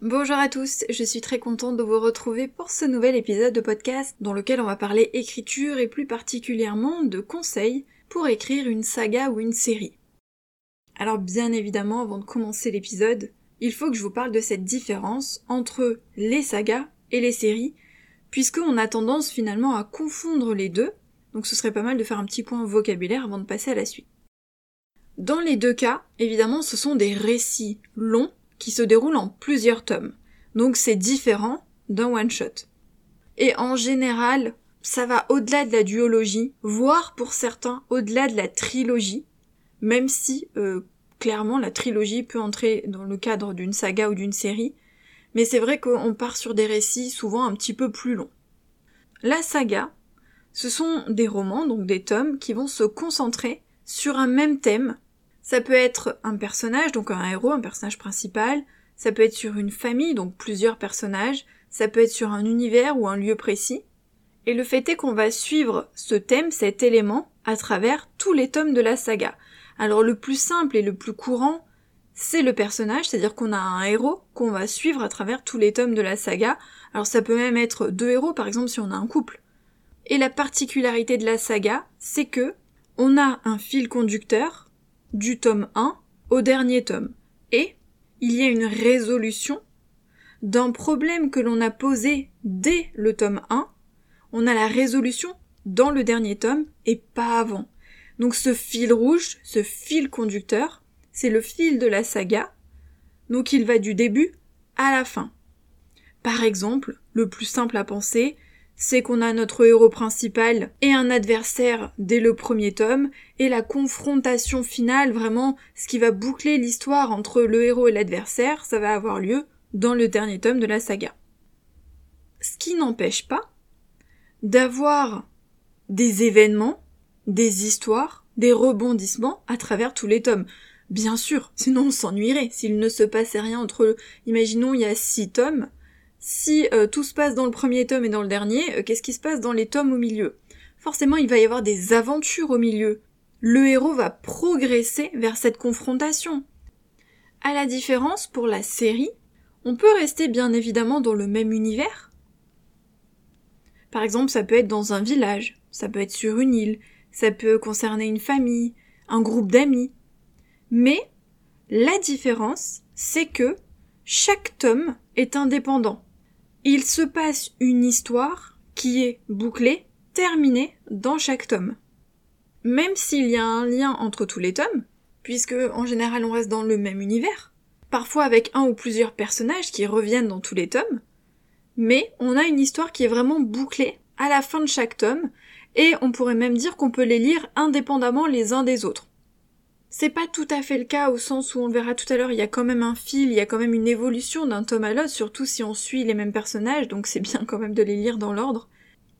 Bonjour à tous, je suis très contente de vous retrouver pour ce nouvel épisode de podcast dans lequel on va parler écriture et plus particulièrement de conseils pour écrire une saga ou une série. Alors bien évidemment, avant de commencer l'épisode, il faut que je vous parle de cette différence entre les sagas et les séries, puisqu'on a tendance finalement à confondre les deux, donc ce serait pas mal de faire un petit point vocabulaire avant de passer à la suite. Dans les deux cas, évidemment, ce sont des récits longs qui se déroulent en plusieurs tomes. Donc c'est différent d'un one-shot. Et en général, ça va au-delà de la duologie, voire pour certains au-delà de la trilogie, même si euh, clairement la trilogie peut entrer dans le cadre d'une saga ou d'une série, mais c'est vrai qu'on part sur des récits souvent un petit peu plus longs. La saga, ce sont des romans, donc des tomes, qui vont se concentrer sur un même thème ça peut être un personnage, donc un héros, un personnage principal, ça peut être sur une famille, donc plusieurs personnages, ça peut être sur un univers ou un lieu précis. Et le fait est qu'on va suivre ce thème, cet élément, à travers tous les tomes de la saga. Alors le plus simple et le plus courant, c'est le personnage, c'est-à-dire qu'on a un héros qu'on va suivre à travers tous les tomes de la saga. Alors ça peut même être deux héros, par exemple si on a un couple. Et la particularité de la saga, c'est que on a un fil conducteur, du tome 1 au dernier tome. Et il y a une résolution d'un problème que l'on a posé dès le tome 1. On a la résolution dans le dernier tome et pas avant. Donc ce fil rouge, ce fil conducteur, c'est le fil de la saga. Donc il va du début à la fin. Par exemple, le plus simple à penser, c'est qu'on a notre héros principal et un adversaire dès le premier tome, et la confrontation finale, vraiment, ce qui va boucler l'histoire entre le héros et l'adversaire, ça va avoir lieu dans le dernier tome de la saga. Ce qui n'empêche pas d'avoir des événements, des histoires, des rebondissements à travers tous les tomes. Bien sûr, sinon on s'ennuierait. S'il ne se passait rien entre, imaginons, il y a six tomes, si euh, tout se passe dans le premier tome et dans le dernier, euh, qu'est-ce qui se passe dans les tomes au milieu? Forcément, il va y avoir des aventures au milieu. Le héros va progresser vers cette confrontation. À la différence, pour la série, on peut rester bien évidemment dans le même univers. Par exemple, ça peut être dans un village, ça peut être sur une île, ça peut concerner une famille, un groupe d'amis. Mais la différence, c'est que chaque tome est indépendant il se passe une histoire qui est bouclée, terminée dans chaque tome. Même s'il y a un lien entre tous les tomes, puisque en général on reste dans le même univers, parfois avec un ou plusieurs personnages qui reviennent dans tous les tomes, mais on a une histoire qui est vraiment bouclée à la fin de chaque tome, et on pourrait même dire qu'on peut les lire indépendamment les uns des autres. C'est pas tout à fait le cas au sens où on le verra tout à l'heure, il y a quand même un fil, il y a quand même une évolution d'un tome à l'autre, surtout si on suit les mêmes personnages, donc c'est bien quand même de les lire dans l'ordre.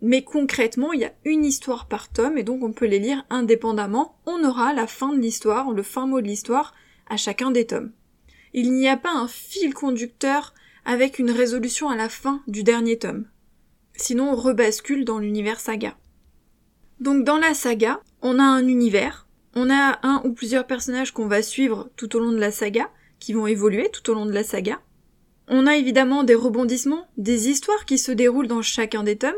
Mais concrètement, il y a une histoire par tome, et donc on peut les lire indépendamment. On aura la fin de l'histoire, le fin mot de l'histoire, à chacun des tomes. Il n'y a pas un fil conducteur avec une résolution à la fin du dernier tome. Sinon on rebascule dans l'univers saga. Donc dans la saga, on a un univers, on a un ou plusieurs personnages qu'on va suivre tout au long de la saga, qui vont évoluer tout au long de la saga. On a évidemment des rebondissements, des histoires qui se déroulent dans chacun des tomes,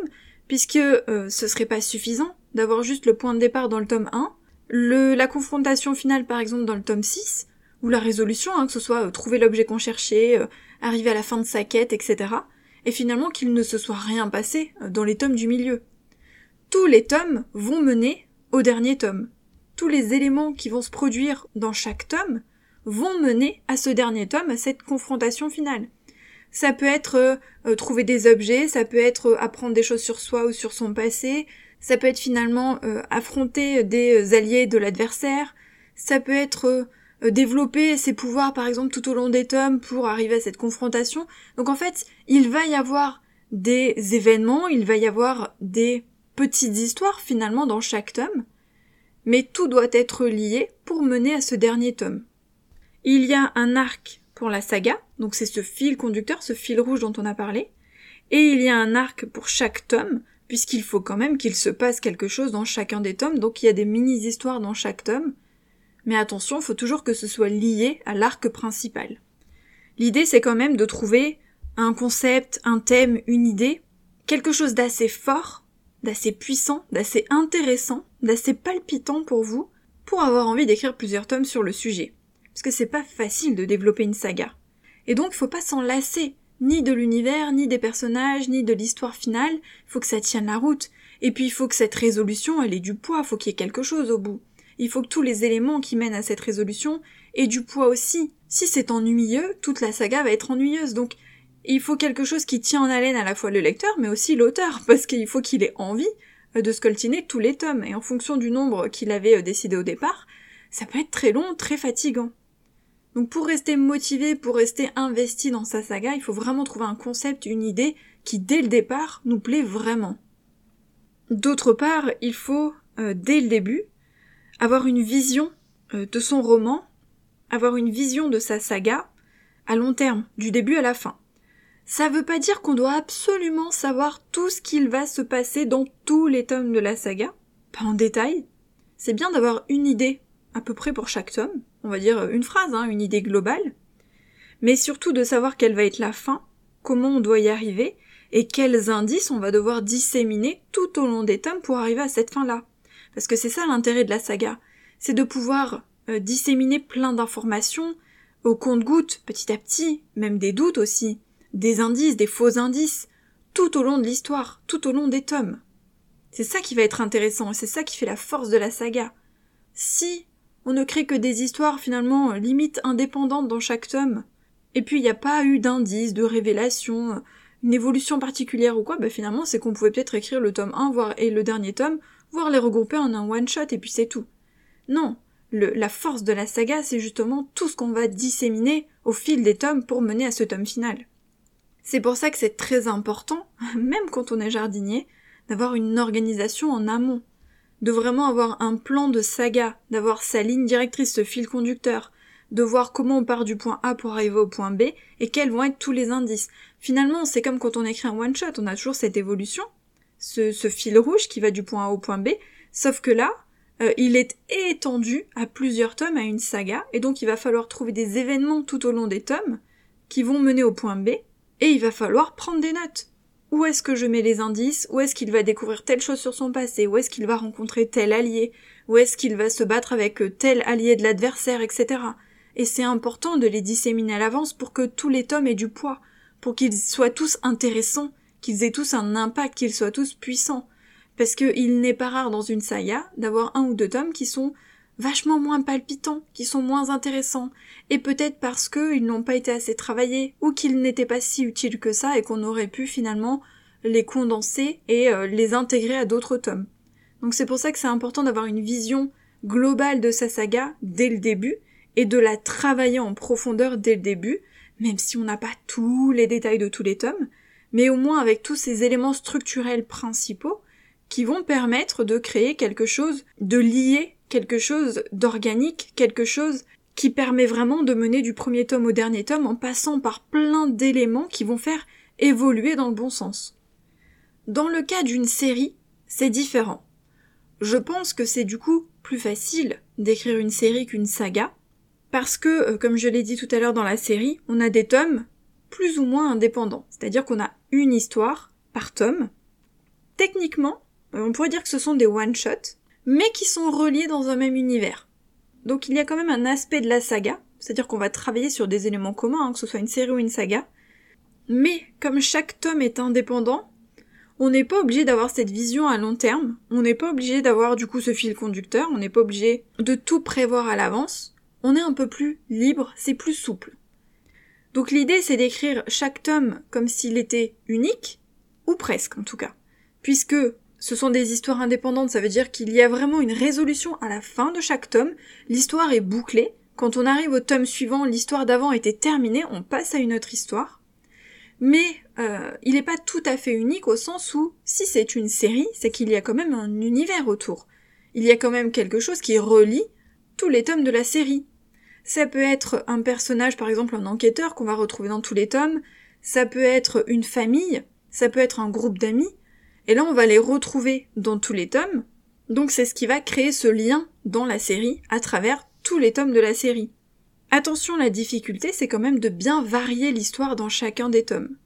puisque euh, ce serait pas suffisant d'avoir juste le point de départ dans le tome 1, le, la confrontation finale par exemple dans le tome 6, ou la résolution, hein, que ce soit euh, trouver l'objet qu'on cherchait, euh, arriver à la fin de sa quête, etc. Et finalement qu'il ne se soit rien passé dans les tomes du milieu. Tous les tomes vont mener au dernier tome tous les éléments qui vont se produire dans chaque tome vont mener à ce dernier tome, à cette confrontation finale. Ça peut être euh, euh, trouver des objets, ça peut être euh, apprendre des choses sur soi ou sur son passé, ça peut être finalement affronter des alliés de l'adversaire, ça peut être développer ses pouvoirs par exemple tout au long des tomes pour arriver à cette confrontation. Donc en fait, il va y avoir des événements, il va y avoir des petites histoires finalement dans chaque tome, mais tout doit être lié pour mener à ce dernier tome. Il y a un arc pour la saga, donc c'est ce fil conducteur, ce fil rouge dont on a parlé, et il y a un arc pour chaque tome, puisqu'il faut quand même qu'il se passe quelque chose dans chacun des tomes, donc il y a des mini-histoires dans chaque tome, mais attention, il faut toujours que ce soit lié à l'arc principal. L'idée c'est quand même de trouver un concept, un thème, une idée, quelque chose d'assez fort, d'assez puissant, d'assez intéressant, d'assez palpitant pour vous, pour avoir envie d'écrire plusieurs tomes sur le sujet. Parce que c'est pas facile de développer une saga. Et donc faut pas s'en lasser, ni de l'univers, ni des personnages, ni de l'histoire finale, faut que ça tienne la route. Et puis il faut que cette résolution, elle ait du poids, faut qu'il y ait quelque chose au bout. Il faut que tous les éléments qui mènent à cette résolution aient du poids aussi. Si c'est ennuyeux, toute la saga va être ennuyeuse, donc il faut quelque chose qui tient en haleine à la fois le lecteur, mais aussi l'auteur, parce qu'il faut qu'il ait envie de scoltiner tous les tomes, et en fonction du nombre qu'il avait euh, décidé au départ, ça peut être très long, très fatigant. Donc pour rester motivé, pour rester investi dans sa saga, il faut vraiment trouver un concept, une idée qui dès le départ nous plaît vraiment. D'autre part, il faut, euh, dès le début, avoir une vision de son roman, avoir une vision de sa saga à long terme, du début à la fin. Ça veut pas dire qu'on doit absolument savoir tout ce qu'il va se passer dans tous les tomes de la saga, pas en détail. C'est bien d'avoir une idée, à peu près pour chaque tome, on va dire une phrase, hein, une idée globale, mais surtout de savoir quelle va être la fin, comment on doit y arriver, et quels indices on va devoir disséminer tout au long des tomes pour arriver à cette fin-là. Parce que c'est ça l'intérêt de la saga, c'est de pouvoir euh, disséminer plein d'informations au compte-gouttes, petit à petit, même des doutes aussi, des indices, des faux indices, tout au long de l'histoire, tout au long des tomes. C'est ça qui va être intéressant, et c'est ça qui fait la force de la saga. Si on ne crée que des histoires finalement limite indépendantes dans chaque tome, et puis il n'y a pas eu d'indices, de révélations, une évolution particulière ou quoi, bah finalement c'est qu'on pouvait peut-être écrire le tome 1 voire, et le dernier tome, voire les regrouper en un one-shot et puis c'est tout. Non, la force de la saga c'est justement tout ce qu'on va disséminer au fil des tomes pour mener à ce tome final. C'est pour ça que c'est très important, même quand on est jardinier, d'avoir une organisation en amont, de vraiment avoir un plan de saga, d'avoir sa ligne directrice, ce fil conducteur, de voir comment on part du point A pour arriver au point B et quels vont être tous les indices. Finalement, c'est comme quand on écrit un one shot, on a toujours cette évolution, ce, fil rouge qui va du point A au point B, sauf que là, euh, il est étendu à plusieurs tomes, à une saga, et donc il va falloir trouver des événements tout au long des tomes qui vont mener au point B, et il va falloir prendre des notes. Où est-ce que je mets les indices? Où est-ce qu'il va découvrir telle chose sur son passé? Où est-ce qu'il va rencontrer tel allié? Où est-ce qu'il va se battre avec euh, tel allié de l'adversaire, etc. Et c'est important de les disséminer à l'avance pour que tous les tomes aient du poids, pour qu'ils soient tous intéressants, qu'ils aient tous un impact, qu'ils soient tous puissants. Parce qu'il n'est pas rare dans une saga d'avoir un ou deux tomes qui sont vachement moins palpitants, qui sont moins intéressants, et peut-être parce qu'ils n'ont pas été assez travaillés, ou qu'ils n'étaient pas si utiles que ça, et qu'on aurait pu finalement les condenser et euh, les intégrer à d'autres tomes. Donc c'est pour ça que c'est important d'avoir une vision globale de sa saga dès le début, et de la travailler en profondeur dès le début, même si on n'a pas tous les détails de tous les tomes, mais au moins avec tous ces éléments structurels principaux qui vont permettre de créer quelque chose de lié quelque chose d'organique, quelque chose qui permet vraiment de mener du premier tome au dernier tome en passant par plein d'éléments qui vont faire évoluer dans le bon sens. Dans le cas d'une série, c'est différent. Je pense que c'est du coup plus facile d'écrire une série qu'une saga, parce que, euh, comme je l'ai dit tout à l'heure dans la série, on a des tomes plus ou moins indépendants, c'est-à-dire qu'on a une histoire par tome. Techniquement, euh, on pourrait dire que ce sont des one-shots, mais qui sont reliés dans un même univers. Donc il y a quand même un aspect de la saga, c'est-à-dire qu'on va travailler sur des éléments communs, hein, que ce soit une série ou une saga, mais comme chaque tome est indépendant, on n'est pas obligé d'avoir cette vision à long terme, on n'est pas obligé d'avoir du coup ce fil conducteur, on n'est pas obligé de tout prévoir à l'avance, on est un peu plus libre, c'est plus souple. Donc l'idée c'est d'écrire chaque tome comme s'il était unique, ou presque en tout cas, puisque ce sont des histoires indépendantes, ça veut dire qu'il y a vraiment une résolution à la fin de chaque tome, l'histoire est bouclée, quand on arrive au tome suivant, l'histoire d'avant était terminée, on passe à une autre histoire. Mais euh, il n'est pas tout à fait unique au sens où, si c'est une série, c'est qu'il y a quand même un univers autour. Il y a quand même quelque chose qui relie tous les tomes de la série. Ça peut être un personnage, par exemple un enquêteur qu'on va retrouver dans tous les tomes, ça peut être une famille, ça peut être un groupe d'amis, et là, on va les retrouver dans tous les tomes. Donc c'est ce qui va créer ce lien dans la série à travers tous les tomes de la série. Attention, la difficulté, c'est quand même de bien varier l'histoire dans chacun des tomes.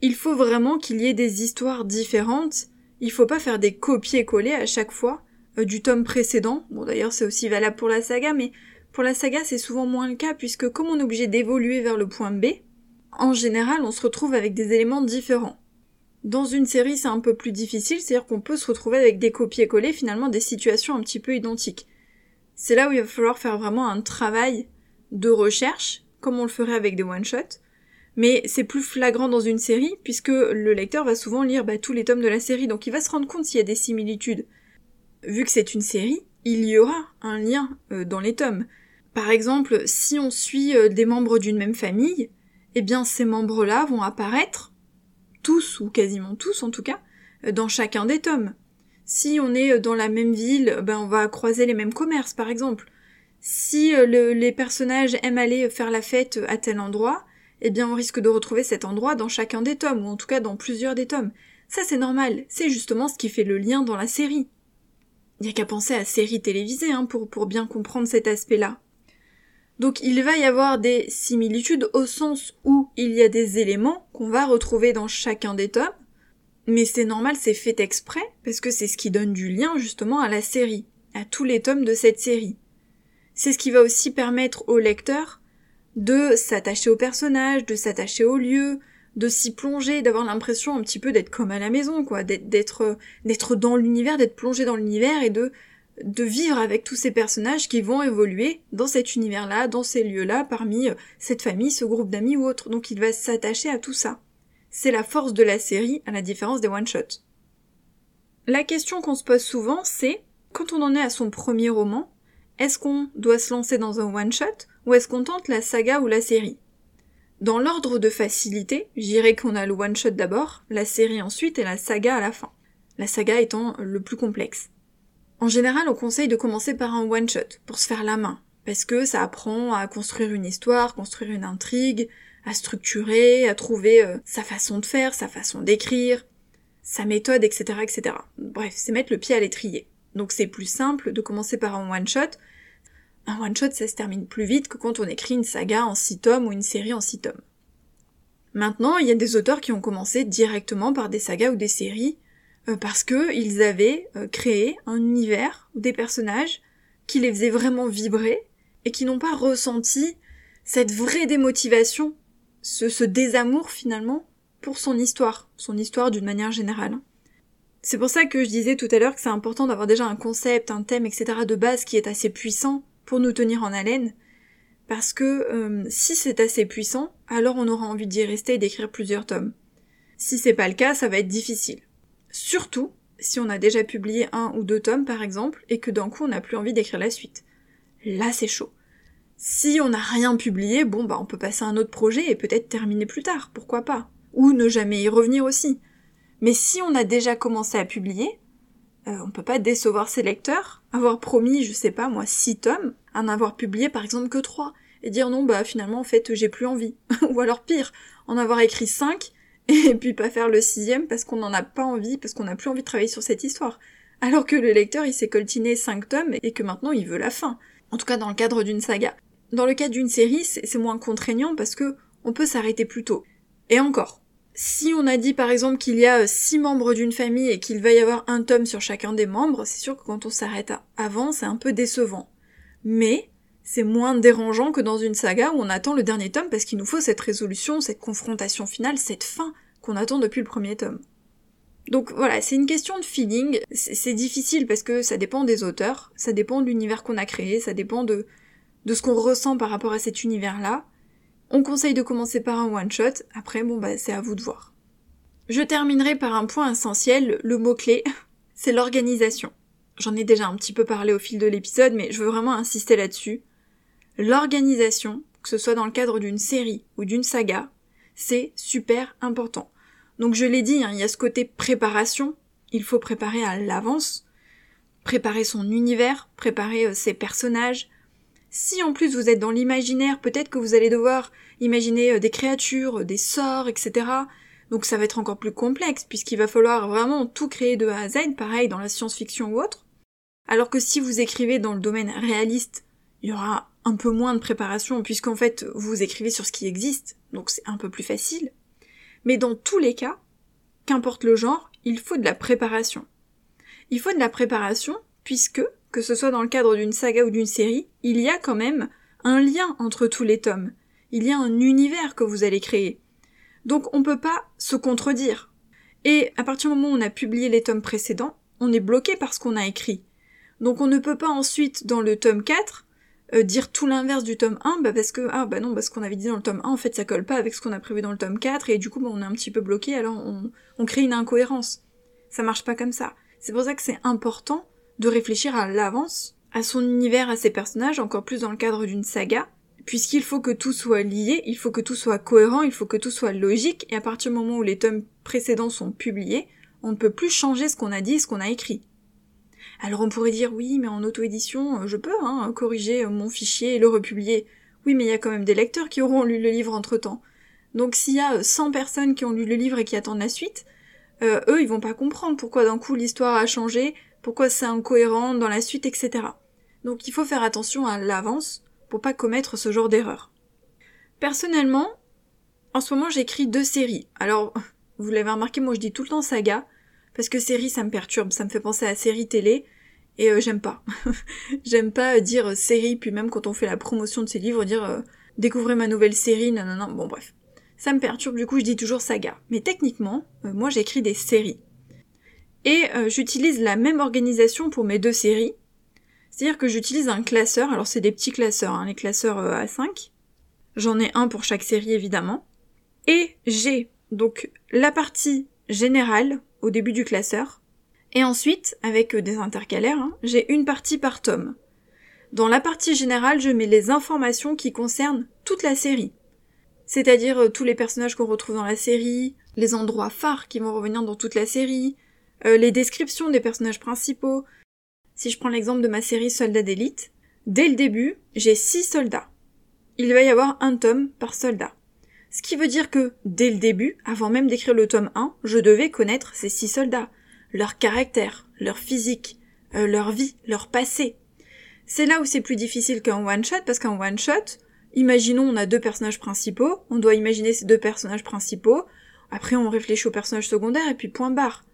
Il faut vraiment qu'il y ait des histoires différentes, il faut pas faire des copier-coller à chaque fois euh, du tome précédent. Bon d'ailleurs c'est aussi valable pour la saga, mais pour la saga c'est souvent moins le cas puisque comme on est obligé d'évoluer vers le point B, en général on se retrouve avec des éléments différents. Dans une série c'est un peu plus difficile, c'est-à-dire qu'on peut se retrouver avec des copier-coller finalement des situations un petit peu identiques. C'est là où il va falloir faire vraiment un travail de recherche, comme on le ferait avec des one-shots, mais c'est plus flagrant dans une série, puisque le lecteur va souvent lire bah, tous les tomes de la série, donc il va se rendre compte s'il y a des similitudes. Vu que c'est une série, il y aura un lien euh, dans les tomes. Par exemple, si on suit euh, des membres d'une même famille, eh bien ces membres-là vont apparaître, tous ou quasiment tous en tout cas, euh, dans chacun des tomes. Si on est dans la même ville, ben on va croiser les mêmes commerces par exemple. Si euh, les personnages aiment aller faire la fête à tel endroit, eh bien on risque de retrouver cet endroit dans chacun des tomes, ou en tout cas dans plusieurs des tomes. Ça c'est normal, c'est justement ce qui fait le lien dans la série. Il n'y a qu'à penser à série télévisée hein, pour, pour bien comprendre cet aspect-là. Donc il va y avoir des similitudes au sens où il y a des éléments qu'on va retrouver dans chacun des tomes, mais c'est normal, c'est fait exprès, parce que c'est ce qui donne du lien justement à la série, à tous les tomes de cette série. C'est ce qui va aussi permettre au lecteur de s'attacher au personnage, de s'attacher au lieu, de s'y plonger, d'avoir l'impression un petit peu d'être comme à la maison, quoi, d'être d'être dans l'univers, d'être plongé dans l'univers et de de vivre avec tous ces personnages qui vont évoluer dans cet univers-là, dans ces lieux-là, parmi euh, cette famille, ce groupe d'amis ou autre. Donc il va s'attacher à tout ça. C'est la force de la série, à la différence des one-shots. La question qu'on se pose souvent, c'est, quand on en est à son premier roman, est-ce qu'on doit se lancer dans un one-shot ou est-ce qu'on tente la saga ou la série? Dans l'ordre de facilité, j'irai qu'on a le one-shot d'abord, la série ensuite et la saga à la fin. La saga étant le plus complexe. En général, on conseille de commencer par un one-shot, pour se faire la main, parce que ça apprend à construire une histoire, construire une intrigue, à structurer, à trouver euh, sa façon de faire, sa façon d'écrire, sa méthode, etc., etc. Bref, c'est mettre le pied à l'étrier. Donc c'est plus simple de commencer par un one-shot. Un one-shot, ça se termine plus vite que quand on écrit une saga en six tomes ou une série en six tomes. Maintenant, il y a des auteurs qui ont commencé directement par des sagas ou des séries euh, parce que ils avaient euh, créé un univers ou des personnages qui les faisaient vraiment vibrer et qui n'ont pas ressenti cette vraie démotivation, ce, désamour finalement pour son histoire, son histoire d'une manière générale. C'est pour ça que je disais tout à l'heure que c'est important d'avoir déjà un concept, un thème, etc. de base qui est assez puissant pour nous tenir en haleine. Parce que euh, si c'est assez puissant, alors on aura envie d'y rester et d'écrire plusieurs tomes. Si c'est pas le cas, ça va être difficile. Surtout si on a déjà publié un ou deux tomes par exemple et que d'un coup on n'a plus envie d'écrire la suite. Là c'est chaud. Si on n'a rien publié, bon bah on peut passer à un autre projet et peut-être terminer plus tard, pourquoi pas. Ou ne jamais y revenir aussi. Mais si on a déjà commencé à publier, euh, on peut pas décevoir ses lecteurs, avoir promis, je sais pas moi, six tomes, en avoir publié par exemple que trois, et dire non bah finalement en fait j'ai plus envie. Ou alors pire, en avoir écrit cinq, et puis pas faire le sixième parce qu'on n'en a pas envie, parce qu'on n'a plus envie de travailler sur cette histoire. Alors que le lecteur il s'est coltiné cinq tomes et que maintenant il veut la fin. En tout cas dans le cadre d'une saga. Dans le cadre d'une série, c'est moins contraignant parce que on peut s'arrêter plus tôt. Et encore, si on a dit par exemple qu'il y a euh, six membres d'une famille et qu'il va y avoir un tome sur chacun des membres, c'est sûr que quand on s'arrête avant, c'est un peu décevant. Mais c'est moins dérangeant que dans une saga où on attend le dernier tome parce qu'il nous faut cette résolution, cette confrontation finale, cette fin qu'on attend depuis le premier tome. Donc voilà, c'est une question de feeling, c'est difficile parce que ça dépend des auteurs, ça dépend de l'univers qu'on a créé, ça dépend de, de ce qu'on ressent par rapport à cet univers-là. On conseille de commencer par un one-shot, après bon bah c'est à vous de voir. Je terminerai par un point essentiel, le mot-clé, c'est l'organisation. J'en ai déjà un petit peu parlé au fil de l'épisode, mais je veux vraiment insister là-dessus. L'organisation, que ce soit dans le cadre d'une série ou d'une saga, c'est super important. Donc je l'ai dit, hein, il y a ce côté préparation, il faut préparer à l'avance, préparer son univers, préparer euh, ses personnages, si en plus vous êtes dans l'imaginaire, peut-être que vous allez devoir imaginer euh, des créatures, des sorts, etc. Donc ça va être encore plus complexe, puisqu'il va falloir vraiment tout créer de A à Z, pareil dans la science-fiction ou autre. Alors que si vous écrivez dans le domaine réaliste, il y aura un peu moins de préparation puisqu'en fait vous écrivez sur ce qui existe, donc c'est un peu plus facile. Mais dans tous les cas, qu'importe le genre, il faut de la préparation. Il faut de la préparation puisque, que ce soit dans le cadre d'une saga ou d'une série, il y a quand même un lien entre tous les tomes. Il y a un univers que vous allez créer. Donc on peut pas se contredire. Et à partir du moment où on a publié les tomes précédents, on est bloqué par ce qu'on a écrit. Donc on ne peut pas ensuite, dans le tome 4, euh, dire tout l'inverse du tome 1, bah parce que, ah bah non, parce qu'on avait dit dans le tome 1, en fait ça colle pas avec ce qu'on a prévu dans le tome 4, et du coup bah, on est un petit peu bloqué, alors on, on crée une incohérence. Ça marche pas comme ça. C'est pour ça que c'est important de réfléchir à l'avance, à son univers, à ses personnages, encore plus dans le cadre d'une saga, puisqu'il faut que tout soit lié, il faut que tout soit cohérent, il faut que tout soit logique, et à partir du moment où les tomes précédents sont publiés, on ne peut plus changer ce qu'on a dit, ce qu'on a écrit. Alors on pourrait dire oui, mais en auto-édition, euh, je peux hein, corriger euh, mon fichier et le republier. Oui, mais il y a quand même des lecteurs qui auront lu le livre entre-temps. Donc s'il y a 100 euh, personnes qui ont lu le livre et qui attendent la suite, eux, ils vont pas comprendre pourquoi d'un coup l'histoire a changé, pourquoi c'est incohérent dans la suite, etc. Donc il faut faire attention à l'avance pour pas commettre ce genre d'erreur. Personnellement, en ce moment j'écris deux séries. Alors, vous l'avez remarqué, moi je dis tout le temps saga, parce que série ça me perturbe, ça me fait penser à série télé, et euh, j'aime pas. j'aime pas dire série, puis même quand on fait la promotion de ces livres, dire euh, découvrez ma nouvelle série, non non non, bon bref. Ça me perturbe, du coup je dis toujours saga. Mais techniquement, euh, moi j'écris des séries. Et j'utilise la même organisation pour mes deux séries. C'est-à-dire que j'utilise un classeur, alors c'est des petits classeurs, hein, les classeurs A5. J'en ai un pour chaque série évidemment. Et j'ai donc la partie générale au début du classeur. Et ensuite, avec euh, des intercalaires, hein, j'ai une partie par tome. Dans la partie générale, je mets les informations qui concernent toute la série. C'est-à-dire euh, tous les personnages qu'on retrouve dans la série, les endroits phares qui vont revenir dans toute la série, euh, les descriptions des personnages principaux. Si je prends l'exemple de ma série Soldats d'élite, dès le début, j'ai six soldats. Il va y avoir un tome par soldat. Ce qui veut dire que, dès le début, avant même d'écrire le tome 1, je devais connaître ces six soldats, leur caractère, leur physique, euh, leur vie, leur passé. C'est là où c'est plus difficile qu'un one-shot, parce qu'un one-shot, imaginons on a deux personnages principaux, on doit imaginer ces deux personnages principaux, après on réfléchit aux personnages secondaires et puis point barre.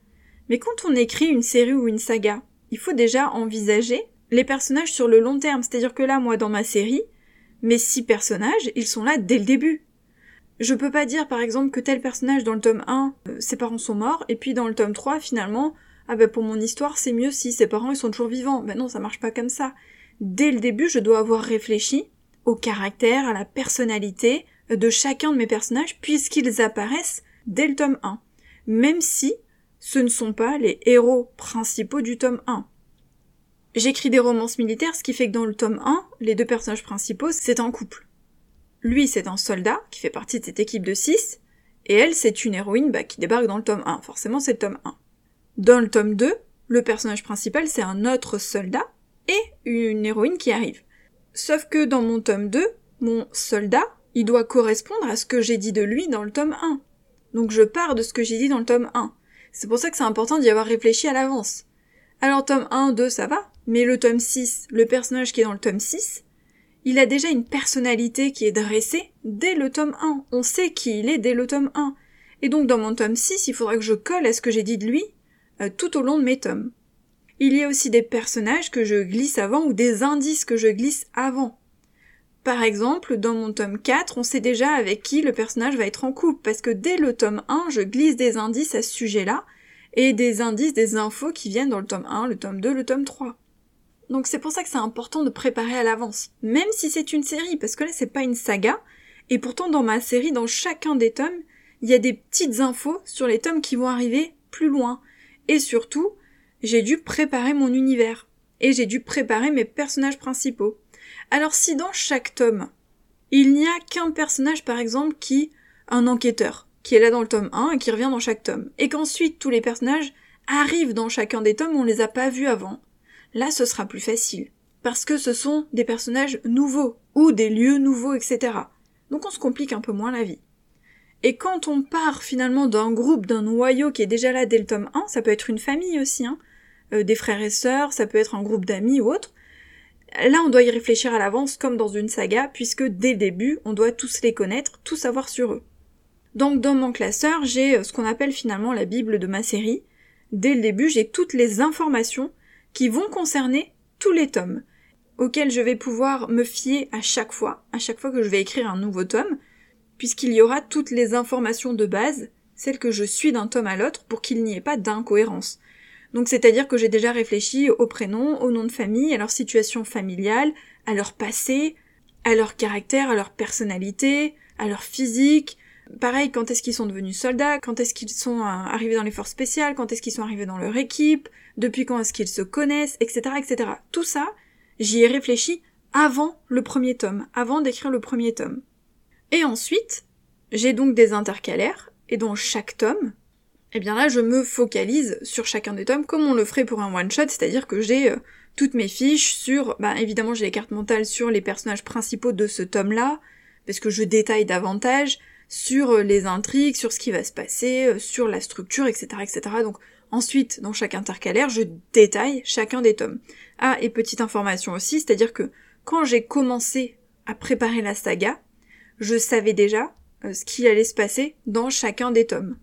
Mais quand on écrit une série ou une saga, il faut déjà envisager les personnages sur le long terme, c'est-à-dire que là, moi, dans ma série, mes six personnages, ils sont là dès le début. Je peux pas dire par exemple que tel personnage dans le tome 1, euh, ses parents sont morts, et puis dans le tome 3, finalement, ah ben pour mon histoire c'est mieux si ses parents ils sont toujours vivants. Ben non, ça marche pas comme ça. Dès le début, je dois avoir réfléchi au caractère, à la personnalité de chacun de mes personnages, puisqu'ils apparaissent dès le tome 1. Même si ce ne sont pas les héros principaux du tome 1. J'écris des romances militaires, ce qui fait que dans le tome 1, les deux personnages principaux, c'est un couple. Lui, c'est un soldat qui fait partie de cette équipe de 6, et elle, c'est une héroïne bah, qui débarque dans le tome 1. Forcément, c'est le tome 1. Dans le tome 2, le personnage principal, c'est un autre soldat et une héroïne qui arrive. Sauf que dans mon tome 2, mon soldat, il doit correspondre à ce que j'ai dit de lui dans le tome 1. Donc je pars de ce que j'ai dit dans le tome 1. C'est pour ça que c'est important d'y avoir réfléchi à l'avance. Alors tome 1, 2, ça va, mais le tome 6, le personnage qui est dans le tome 6, il a déjà une personnalité qui est dressée dès le tome 1. On sait qui il est dès le tome 1. Et donc dans mon tome 6, il faudra que je colle à ce que j'ai dit de lui euh, tout au long de mes tomes. Il y a aussi des personnages que je glisse avant ou des indices que je glisse avant. Par exemple, dans mon tome 4, on sait déjà avec qui le personnage va être en couple, parce que dès le tome 1, je glisse des indices à ce sujet-là, et des indices, des infos qui viennent dans le tome 1, le tome 2, le tome 3. Donc c'est pour ça que c'est important de préparer à l'avance, même si c'est une série, parce que là c'est pas une saga, et pourtant dans ma série, dans chacun des tomes, il y a des petites infos sur les tomes qui vont arriver plus loin. Et surtout, j'ai dû préparer mon univers. Et j'ai dû préparer mes personnages principaux. Alors si dans chaque tome, il n'y a qu'un personnage par exemple qui, un enquêteur, qui est là dans le tome 1 et qui revient dans chaque tome, et qu'ensuite tous les personnages arrivent dans chacun des tomes, on les a pas vus avant, là ce sera plus facile. Parce que ce sont des personnages nouveaux, ou des lieux nouveaux, etc. Donc on se complique un peu moins la vie. Et quand on part finalement d'un groupe, d'un noyau qui est déjà là dès le tome 1, ça peut être une famille aussi, hein, euh, des frères et sœurs, ça peut être un groupe d'amis ou autre, Là, on doit y réfléchir à l'avance comme dans une saga, puisque dès le début, on doit tous les connaître, tout savoir sur eux. Donc dans mon classeur, j'ai euh, ce qu'on appelle finalement la Bible de ma série. Dès le début, j'ai toutes les informations qui vont concerner tous les tomes, auxquels je vais pouvoir me fier à chaque fois, à chaque fois que je vais écrire un nouveau tome, puisqu'il y aura toutes les informations de base, celles que je suis d'un tome à l'autre, pour qu'il n'y ait pas d'incohérence. Donc c'est-à-dire que j'ai déjà réfléchi au prénom, au nom de famille, à leur situation familiale, à leur passé, à leur caractère, à leur personnalité, à leur physique. Pareil, quand est-ce qu'ils sont devenus soldats, quand est-ce qu'ils sont euh, arrivés dans les forces spéciales, quand est-ce qu'ils sont arrivés dans leur équipe, depuis quand est-ce qu'ils se connaissent, etc., etc. Tout ça, j'y ai réfléchi avant le premier tome, avant d'écrire le premier tome. Et ensuite, j'ai donc des intercalaires, et dans chaque tome, eh bien là je me focalise sur chacun des tomes comme on le ferait pour un one shot, c'est-à-dire que j'ai euh, toutes mes fiches sur, bah évidemment j'ai les cartes mentales sur les personnages principaux de ce tome-là, parce que je détaille davantage sur euh, les intrigues, sur ce qui va se passer, euh, sur la structure, etc., etc. Donc ensuite, dans chaque intercalaire, je détaille chacun des tomes. Ah, et petite information aussi, c'est-à-dire que quand j'ai commencé à préparer la saga, je savais déjà ce qui allait se passer dans chacun des tomes.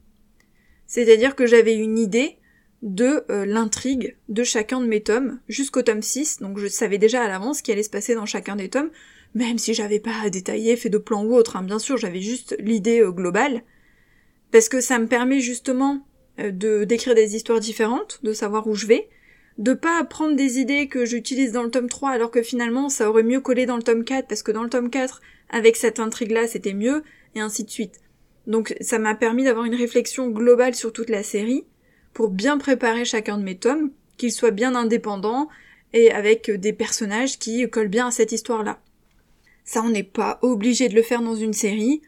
C'est-à-dire que j'avais une idée de euh, l'intrigue de chacun de mes tomes jusqu'au tome 6, donc je savais déjà à l'avance ce qui allait se passer dans chacun des tomes, même si j'avais pas détaillé, fait de plan ou autre, hein, bien sûr, j'avais juste l'idée euh, globale, parce que ça me permet justement euh, de d'écrire des histoires différentes, de savoir où je vais, de pas prendre des idées que j'utilise dans le tome 3 alors que finalement ça aurait mieux collé dans le tome 4 parce que dans le tome 4 avec cette intrigue là c'était mieux et ainsi de suite. Donc ça m'a permis d'avoir une réflexion globale sur toute la série, pour bien préparer chacun de mes tomes, qu'ils soient bien indépendants et avec des personnages qui collent bien à cette histoire-là. Ça, on n'est pas obligé de le faire dans une série.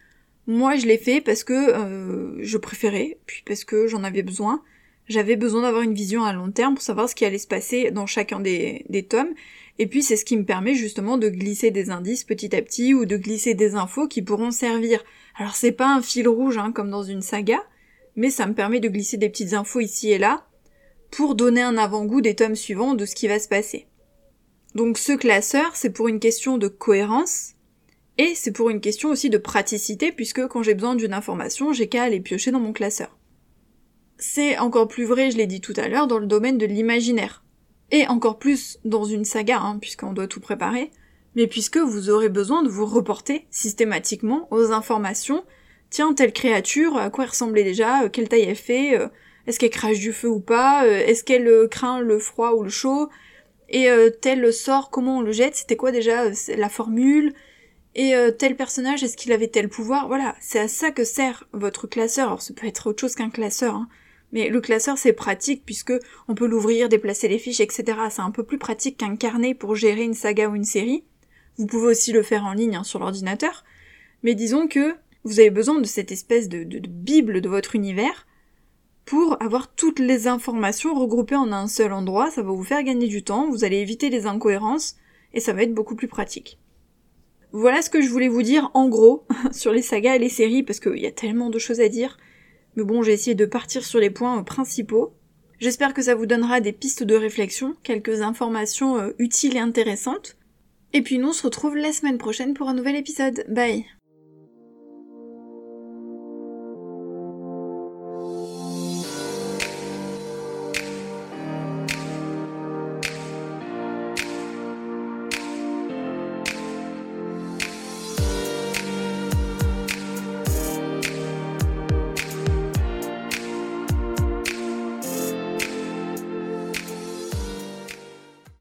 Moi, je l'ai fait parce que euh, je préférais, puis parce que j'en avais besoin. J'avais besoin d'avoir une vision à long terme pour savoir ce qui allait se passer dans chacun des, tomes. Et puis c'est ce qui me permet justement de glisser des indices petit à petit ou de glisser des infos qui pourront servir alors c'est pas un fil rouge hein, comme dans une saga, mais ça me permet de glisser des petites infos ici et là pour donner un avant-goût des tomes suivants de ce qui va se passer. Donc ce classeur, c'est pour une question de cohérence et c'est pour une question aussi de praticité puisque quand j'ai besoin d'une information, j'ai qu'à aller piocher dans mon classeur. C'est encore plus vrai, je l'ai dit tout à l'heure, dans le domaine de l'imaginaire. Et encore plus dans une saga, hein, puisqu'on doit tout préparer mais puisque vous aurez besoin de vous reporter systématiquement aux informations. Tiens, telle créature, à quoi elle ressemblait déjà, euh, quelle taille elle fait, euh, est-ce qu'elle crache du feu ou pas, euh, est-ce qu'elle craint le froid ou le chaud, et tel sort, comment on le jette, c'était quoi déjà la formule, et tel personnage, est-ce qu'il avait tel pouvoir, voilà, c'est à ça que sert votre classeur, alors ça peut être autre chose qu'un classeur, hein. Mais le classeur c'est pratique puisque on peut l'ouvrir, déplacer les fiches, etc. C'est un peu plus pratique qu'un carnet pour gérer une saga ou une série. Vous pouvez aussi le faire en ligne hein, sur l'ordinateur. Mais disons que vous avez besoin de cette espèce de, bible de votre univers pour avoir toutes les informations regroupées en un seul endroit. Ça va vous faire gagner du temps, vous allez éviter les incohérences et ça va être beaucoup plus pratique. Voilà ce que je voulais vous dire en gros sur les sagas et les séries parce qu'il y a tellement de choses à dire. Mais bon, j'ai essayé de partir sur les points principaux. J'espère que ça vous donnera des pistes de réflexion, quelques informations euh, utiles et intéressantes. Et puis nous on se retrouve la semaine prochaine pour un nouvel épisode. Bye